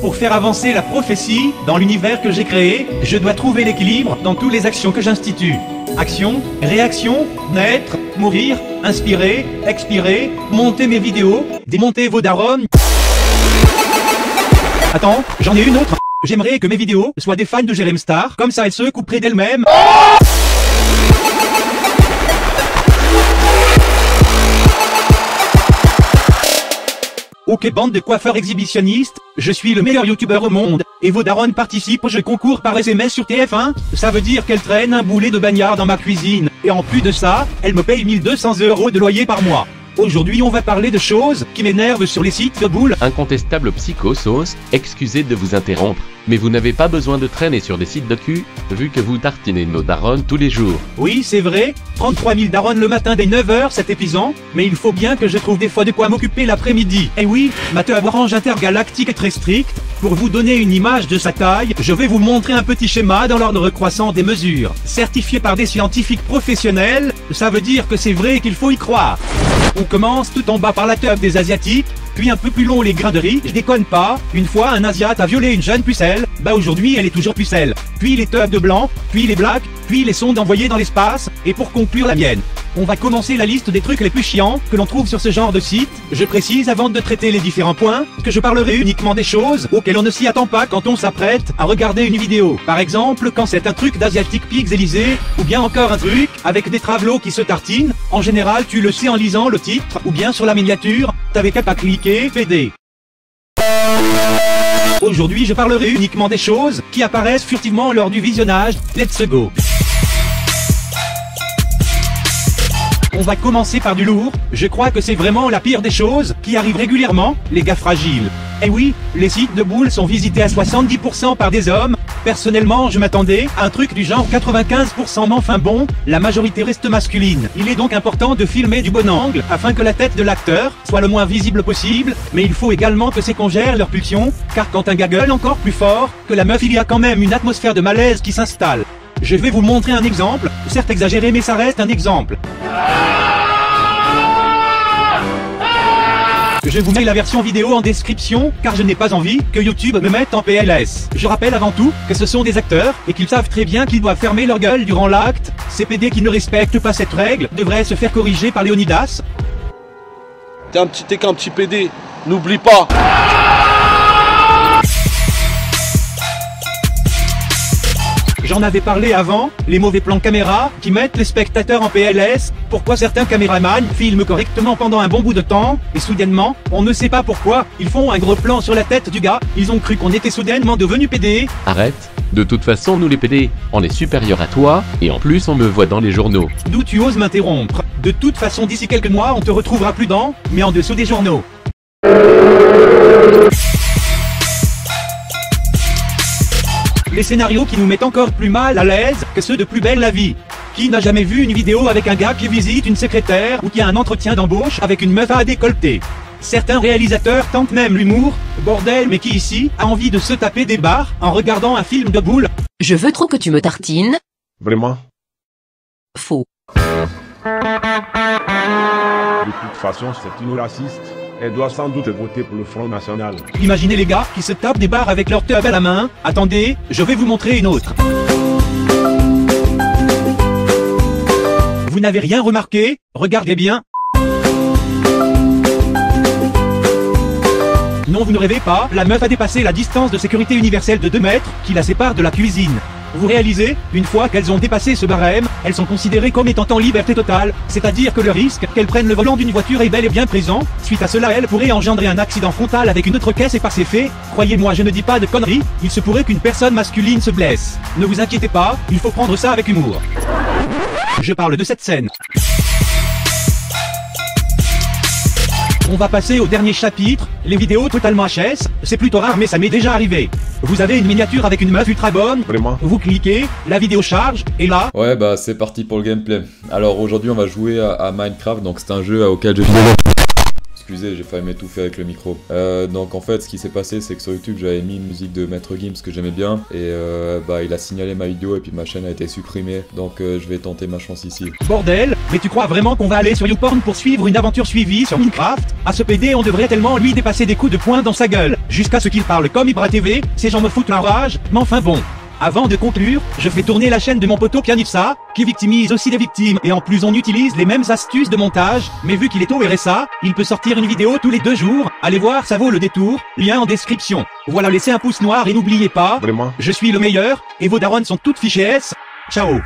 Pour faire avancer la prophétie dans l'univers que j'ai créé, je dois trouver l'équilibre dans toutes les actions que j'institue. Action, réaction, naître, mourir, inspirer, expirer, monter mes vidéos, démonter vos darons. Attends, j'en ai une autre. J'aimerais que mes vidéos soient des fans de Jerem Star, comme ça elles se couperaient d'elles-mêmes. Bande de coiffeurs exhibitionnistes, je suis le meilleur youtubeur au monde, et vos darons participent au jeu concours par SMS sur TF1 Ça veut dire qu'elle traîne un boulet de bagnard dans ma cuisine, et en plus de ça, elle me paye 1200 euros de loyer par mois. Aujourd'hui on va parler de choses qui m'énervent sur les sites de boules. Incontestable psychosauce, excusez de vous interrompre, mais vous n'avez pas besoin de traîner sur des sites de cul, vu que vous tartinez nos darons tous les jours. Oui c'est vrai, 33 000 darons le matin dès 9h c'est épuisant, mais il faut bien que je trouve des fois de quoi m'occuper l'après-midi. Eh oui, ma orange intergalactique est très stricte, pour vous donner une image de sa taille, je vais vous montrer un petit schéma dans l'ordre croissant des mesures. Certifié par des scientifiques professionnels, ça veut dire que c'est vrai qu'il faut y croire. On commence tout en bas par la teub des Asiatiques, puis un peu plus long les grains de riz, je déconne pas, une fois un Asiate a violé une jeune pucelle, bah aujourd'hui elle est toujours pucelle, puis les teubs de blanc, puis les blacks, puis les sondes envoyées dans l'espace, et pour conclure la mienne. On va commencer la liste des trucs les plus chiants que l'on trouve sur ce genre de site. Je précise avant de traiter les différents points que je parlerai uniquement des choses auxquelles on ne s'y attend pas quand on s'apprête à regarder une vidéo. Par exemple, quand c'est un truc d'Asiatic Pigs Élysée, ou bien encore un truc avec des travelots qui se tartinent. En général, tu le sais en lisant le titre, ou bien sur la miniature, t'avais qu'à pas cliquer, PD. Aujourd'hui, je parlerai uniquement des choses qui apparaissent furtivement lors du visionnage. Let's go On va commencer par du lourd, je crois que c'est vraiment la pire des choses qui arrivent régulièrement, les gars fragiles. Eh oui, les sites de boules sont visités à 70% par des hommes, personnellement je m'attendais à un truc du genre 95% mais enfin bon, la majorité reste masculine. Il est donc important de filmer du bon angle, afin que la tête de l'acteur soit le moins visible possible, mais il faut également que c'est qu'on gère leur pulsion, car quand un gars encore plus fort que la meuf il y a quand même une atmosphère de malaise qui s'installe. Je vais vous montrer un exemple, certes exagéré mais ça reste un exemple. Je vous mets la version vidéo en description, car je n'ai pas envie que YouTube me mette en PLS. Je rappelle avant tout que ce sont des acteurs, et qu'ils savent très bien qu'ils doivent fermer leur gueule durant l'acte. Ces PD qui ne respectent pas cette règle devraient se faire corriger par Léonidas. T'es un qu'un petit PD, n'oublie pas J'en avais parlé avant, les mauvais plans caméra qui mettent les spectateurs en PLS, pourquoi certains caméramans filment correctement pendant un bon bout de temps, et soudainement, on ne sait pas pourquoi, ils font un gros plan sur la tête du gars, ils ont cru qu'on était soudainement devenu PD. Arrête. De toute façon, nous les PD, on est supérieur à toi, et en plus on me voit dans les journaux. D'où tu oses m'interrompre. De toute façon, d'ici quelques mois, on te retrouvera plus dans, mais en dessous des journaux. Les scénarios qui nous mettent encore plus mal à l'aise que ceux de Plus belle la vie. Qui n'a jamais vu une vidéo avec un gars qui visite une secrétaire ou qui a un entretien d'embauche avec une meuf à décolleter? Certains réalisateurs tentent même l'humour, bordel mais qui ici a envie de se taper des barres en regardant un film de boule? Je veux trop que tu me tartines. Vraiment? Faux. De toute façon, c'est une raciste. Elle doit sans doute voter pour le Front National. Imaginez les gars qui se tapent des barres avec leur tub à la main. Attendez, je vais vous montrer une autre. Vous n'avez rien remarqué? Regardez bien. Non, vous ne rêvez pas, la meuf a dépassé la distance de sécurité universelle de 2 mètres qui la sépare de la cuisine. Vous réalisez, une fois qu'elles ont dépassé ce barème, elles sont considérées comme étant en liberté totale, c'est-à-dire que le risque qu'elles prennent le volant d'une voiture est bel et bien présent. Suite à cela, elles pourraient engendrer un accident frontal avec une autre caisse et par ces faits, croyez-moi, je ne dis pas de conneries, il se pourrait qu'une personne masculine se blesse. Ne vous inquiétez pas, il faut prendre ça avec humour. Je parle de cette scène. On va passer au dernier chapitre, les vidéos totalement HS, c'est plutôt rare mais ça m'est déjà arrivé. Vous avez une miniature avec une meuf ultra bonne, Vraiment vous cliquez, la vidéo charge, et là, Ouais, bah c'est parti pour le gameplay. Alors aujourd'hui, on va jouer à, à Minecraft, donc c'est un jeu auquel je Excusez, j'ai failli m'étouffer avec le micro. Euh, donc en fait, ce qui s'est passé, c'est que sur YouTube, j'avais mis une musique de Maître Gims que j'aimais bien, et euh, bah il a signalé ma vidéo et puis ma chaîne a été supprimée. Donc euh, je vais tenter ma chance ici. Bordel, mais tu crois vraiment qu'on va aller sur YouPorn pour suivre une aventure suivie sur Minecraft? À ce PD, on devrait tellement lui dépasser des coups de poing dans sa gueule, jusqu'à ce qu'il parle comme Ibra TV, ces gens me foutent la rage, mais enfin bon. Avant de conclure, je fais tourner la chaîne de mon poteau Pianifsa, qui victimise aussi des victimes, et en plus on utilise les mêmes astuces de montage, mais vu qu'il est au RSA, il peut sortir une vidéo tous les deux jours, allez voir ça vaut le détour, lien en description. Voilà laissez un pouce noir et n'oubliez pas, Vraiment. je suis le meilleur, et vos darons sont toutes fichées S, ciao